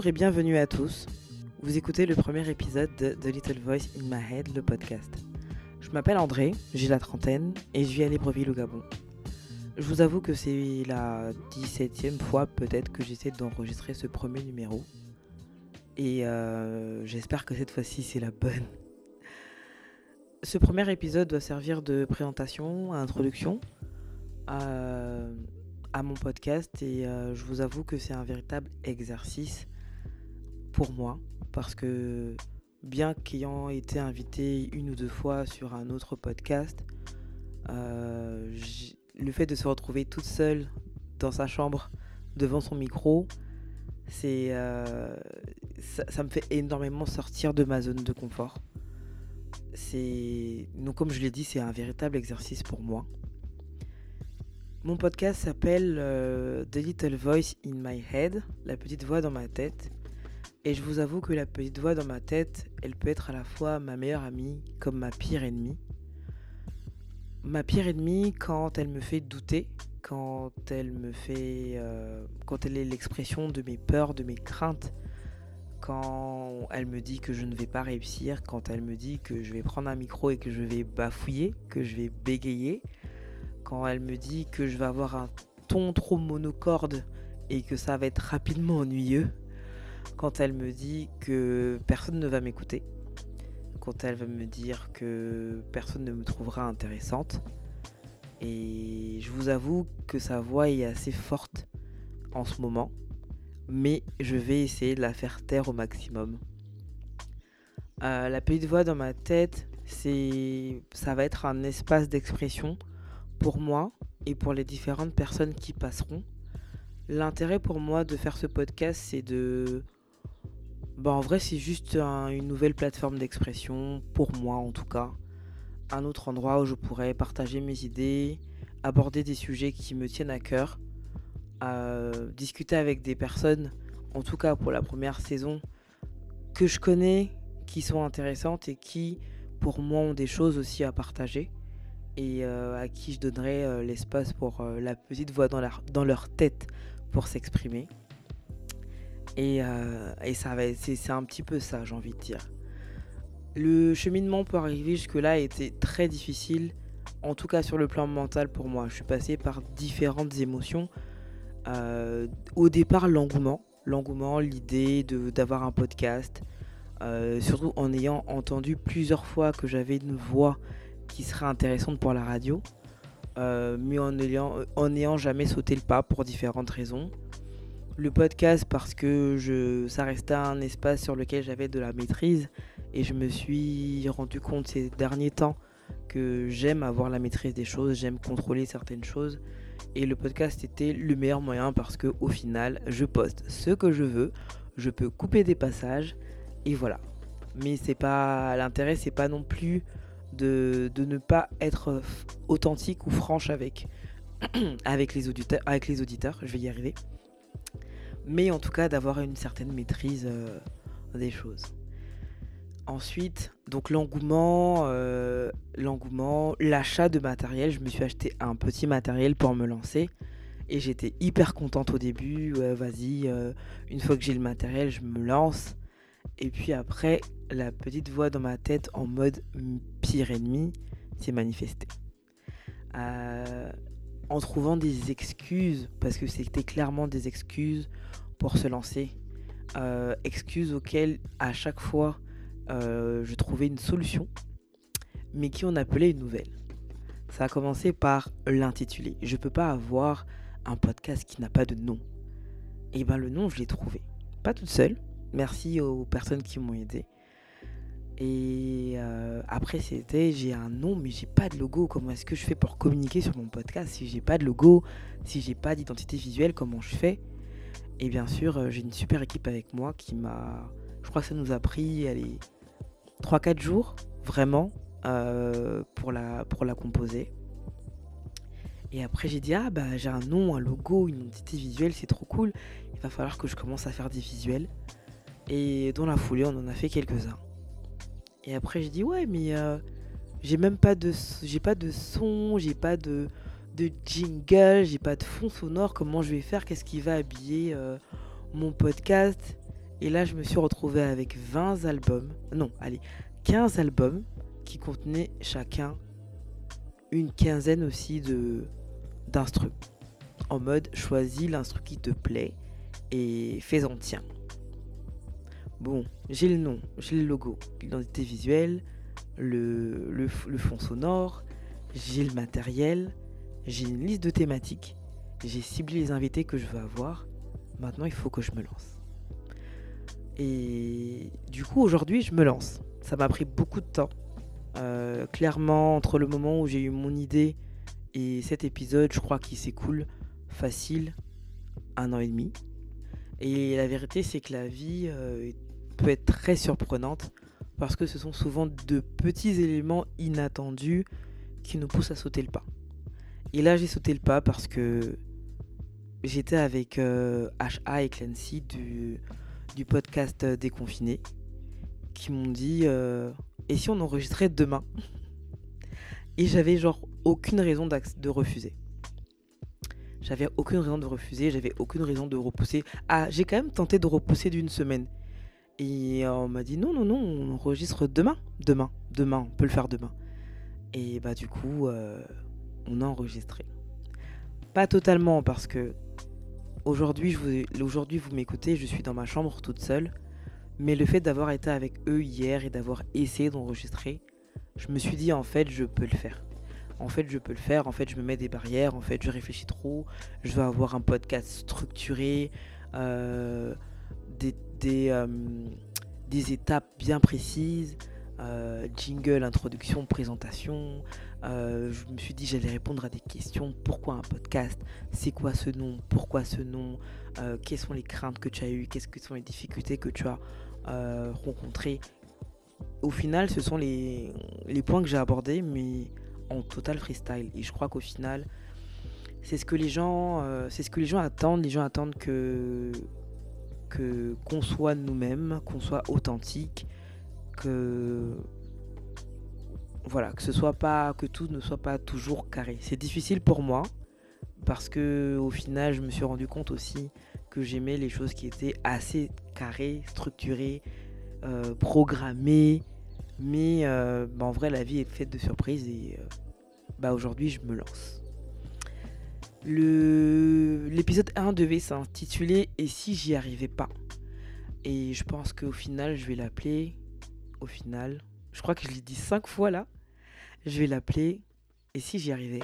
Bonjour et bienvenue à tous. Vous écoutez le premier épisode de The Little Voice in My Head, le podcast. Je m'appelle André, j'ai la trentaine et je vis à Libreville au Gabon. Je vous avoue que c'est la 17e fois peut-être que j'essaie d'enregistrer ce premier numéro. Et euh, j'espère que cette fois-ci c'est la bonne. Ce premier épisode doit servir de présentation, introduction à, à mon podcast et euh, je vous avoue que c'est un véritable exercice pour moi parce que bien qu'ayant été invité une ou deux fois sur un autre podcast, euh, le fait de se retrouver toute seule dans sa chambre devant son micro, c'est euh, ça, me fait énormément sortir de ma zone de confort. C'est donc comme je l'ai dit, c'est un véritable exercice pour moi. Mon podcast s'appelle euh, The Little Voice in My Head, la petite voix dans ma tête. Et je vous avoue que la petite voix dans ma tête, elle peut être à la fois ma meilleure amie comme ma pire ennemie. Ma pire ennemie quand elle me fait douter, quand elle me fait, euh, quand elle est l'expression de mes peurs, de mes craintes, quand elle me dit que je ne vais pas réussir, quand elle me dit que je vais prendre un micro et que je vais bafouiller, que je vais bégayer, quand elle me dit que je vais avoir un ton trop monocorde et que ça va être rapidement ennuyeux, quand elle me dit que personne ne va m'écouter, quand elle va me dire que personne ne me trouvera intéressante. Et je vous avoue que sa voix est assez forte en ce moment, mais je vais essayer de la faire taire au maximum. Euh, la petite voix dans ma tête, ça va être un espace d'expression pour moi et pour les différentes personnes qui passeront. L'intérêt pour moi de faire ce podcast, c'est de bah, en vrai, c'est juste une nouvelle plateforme d'expression, pour moi en tout cas. Un autre endroit où je pourrais partager mes idées, aborder des sujets qui me tiennent à cœur, euh, discuter avec des personnes, en tout cas pour la première saison, que je connais, qui sont intéressantes et qui, pour moi, ont des choses aussi à partager et euh, à qui je donnerai euh, l'espace pour la petite voix dans dans leur tête pour s'exprimer. Et, euh, c'est un petit peu ça, j'ai envie de dire. Le cheminement pour arriver jusque-là a été très difficile, en tout cas sur le plan mental pour moi. Je suis passé par différentes émotions. Euh, au départ, l'engouement, l'engouement, l'idée d'avoir un podcast, euh, surtout en ayant entendu plusieurs fois que j'avais une voix qui serait intéressante pour la radio, mais en n'ayant en jamais sauté le pas pour différentes raisons le podcast parce que ça restait un espace sur lequel j'avais de la maîtrise et je me suis rendu compte ces derniers temps que j'aime avoir la maîtrise des choses, j'aime contrôler certaines choses et le podcast était le meilleur moyen parce que au final je poste ce que je veux, je peux couper des passages et voilà. Mais c'est pas l'intérêt, c'est pas non plus de, ne pas être authentique ou franche avec les auditeurs, je vais y arriver mais en tout cas d'avoir une certaine maîtrise euh, des choses. Ensuite, donc l'engouement, euh, l'engouement, l'achat de matériel. Je me suis acheté un petit matériel pour me lancer et j'étais hyper contente au début. vas-y, euh, une fois que j'ai le matériel, je me lance. Et puis après, la petite voix dans ma tête en mode pire ennemi s'est manifestée. En trouvant des excuses, parce que c'était clairement des excuses pour se lancer. Euh, excuses auxquelles à chaque fois euh, je trouvais une solution, mais qui on appelait une nouvelle. Ça a commencé par l'intitulé. Je peux pas avoir un podcast qui n'a pas de nom. Et ben le nom, je l'ai trouvé. Pas toute seule. Merci aux personnes qui m'ont aidé. Et euh, après, c'était j'ai un nom, mais j'ai pas de logo. Comment est-ce que je fais pour communiquer sur mon podcast si j'ai pas de logo, si j'ai pas d'identité visuelle Comment je fais? Et bien sûr, euh, j'ai une super équipe avec moi qui m'a. Je crois que ça nous a pris 3-4 jours, vraiment, euh, pour, la, pour la composer. Et après, j'ai dit, ah bah j'ai un nom, un logo, une identité visuelle, c'est trop cool. Il va falloir que je commence à faire des visuels. Et dans la foulée, on en a fait quelques-uns. Et après, j'ai dit, ouais, mais euh, j'ai même pas de, j'ai pas de son, j'ai pas de, de jingle, j'ai pas de fond sonore, comment je vais faire, qu'est-ce qui va habiller euh, mon podcast? Et là, je me suis retrouvée avec 20 albums, non, allez, 15 albums qui contenaient chacun une quinzaine aussi de. En mode, choisis l'instru qui te plaît et fais-en tien. Bon, j'ai le nom, j'ai le logo, l'identité visuelle, le, fond sonore, j'ai le matériel, j'ai une liste de thématiques, j'ai ciblé les invités que je veux avoir. Maintenant, il faut que je me lance. Et du coup, aujourd'hui, je me lance. Ça m'a pris beaucoup de temps. Euh, clairement, entre le moment où j'ai eu mon idée et cet épisode, je crois qu'il s'écoule facile un an et demi. Et la vérité, c'est que la vie euh, peut être très surprenante parce que ce sont souvent de petits éléments inattendus qui nous poussent à sauter le pas. Et là, j'ai sauté le pas parce que j'étais avec HA euh, et Clancy du, du podcast Déconfiné qui m'ont dit et si on enregistrait demain? Et j'avais genre aucune raison de refuser. J'avais aucune raison de refuser, j'avais aucune raison de repousser. Ah, j'ai quand même tenté de repousser d'une semaine. Et on m'a dit non, non, non, on enregistre demain. Demain, demain, on peut le faire demain. Et bah du coup, euh, on a enregistré. Pas totalement parce que aujourd'hui, vous, vous m'écoutez, je suis dans ma chambre toute seule. Mais le fait d'avoir été avec eux hier et d'avoir essayé d'enregistrer, je me suis dit en fait je peux le faire. En fait je peux le faire, en fait je me mets des barrières, en fait je réfléchis trop, je veux avoir un podcast structuré, euh, des, des, euh, des, étapes bien précises, euh, jingle, introduction, présentation. je me suis dit j'allais répondre à des questions. Pourquoi un podcast? C'est quoi ce nom? Pourquoi ce nom? Quelles sont les craintes que tu as eues? Qu'est-ce que sont les difficultés que tu as euh, rencontrer. Au final, ce sont les, points que j'ai abordés, mais en total freestyle. Et je crois qu'au final, c'est ce que les gens, euh, c'est ce que les gens attendent. Les gens attendent que qu'on soit nous-mêmes, qu'on soit authentique, que voilà, que ce soit pas, que tout ne soit pas toujours carré. C'est difficile pour moi parce que au final, je me suis rendu compte aussi que j'aimais les choses qui étaient assez carrées, structurées, euh, programmées. Mais euh, bah, en vrai, la vie est faite de surprises et euh, bah, aujourd'hui, je me lance. L'épisode 1 devait s'intituler Et si j'y arrivais pas? Et je pense qu'au final, je vais l'appeler. Au final, je crois que je l'ai dit cinq fois là. Je vais l'appeler Et si j'y arrivais?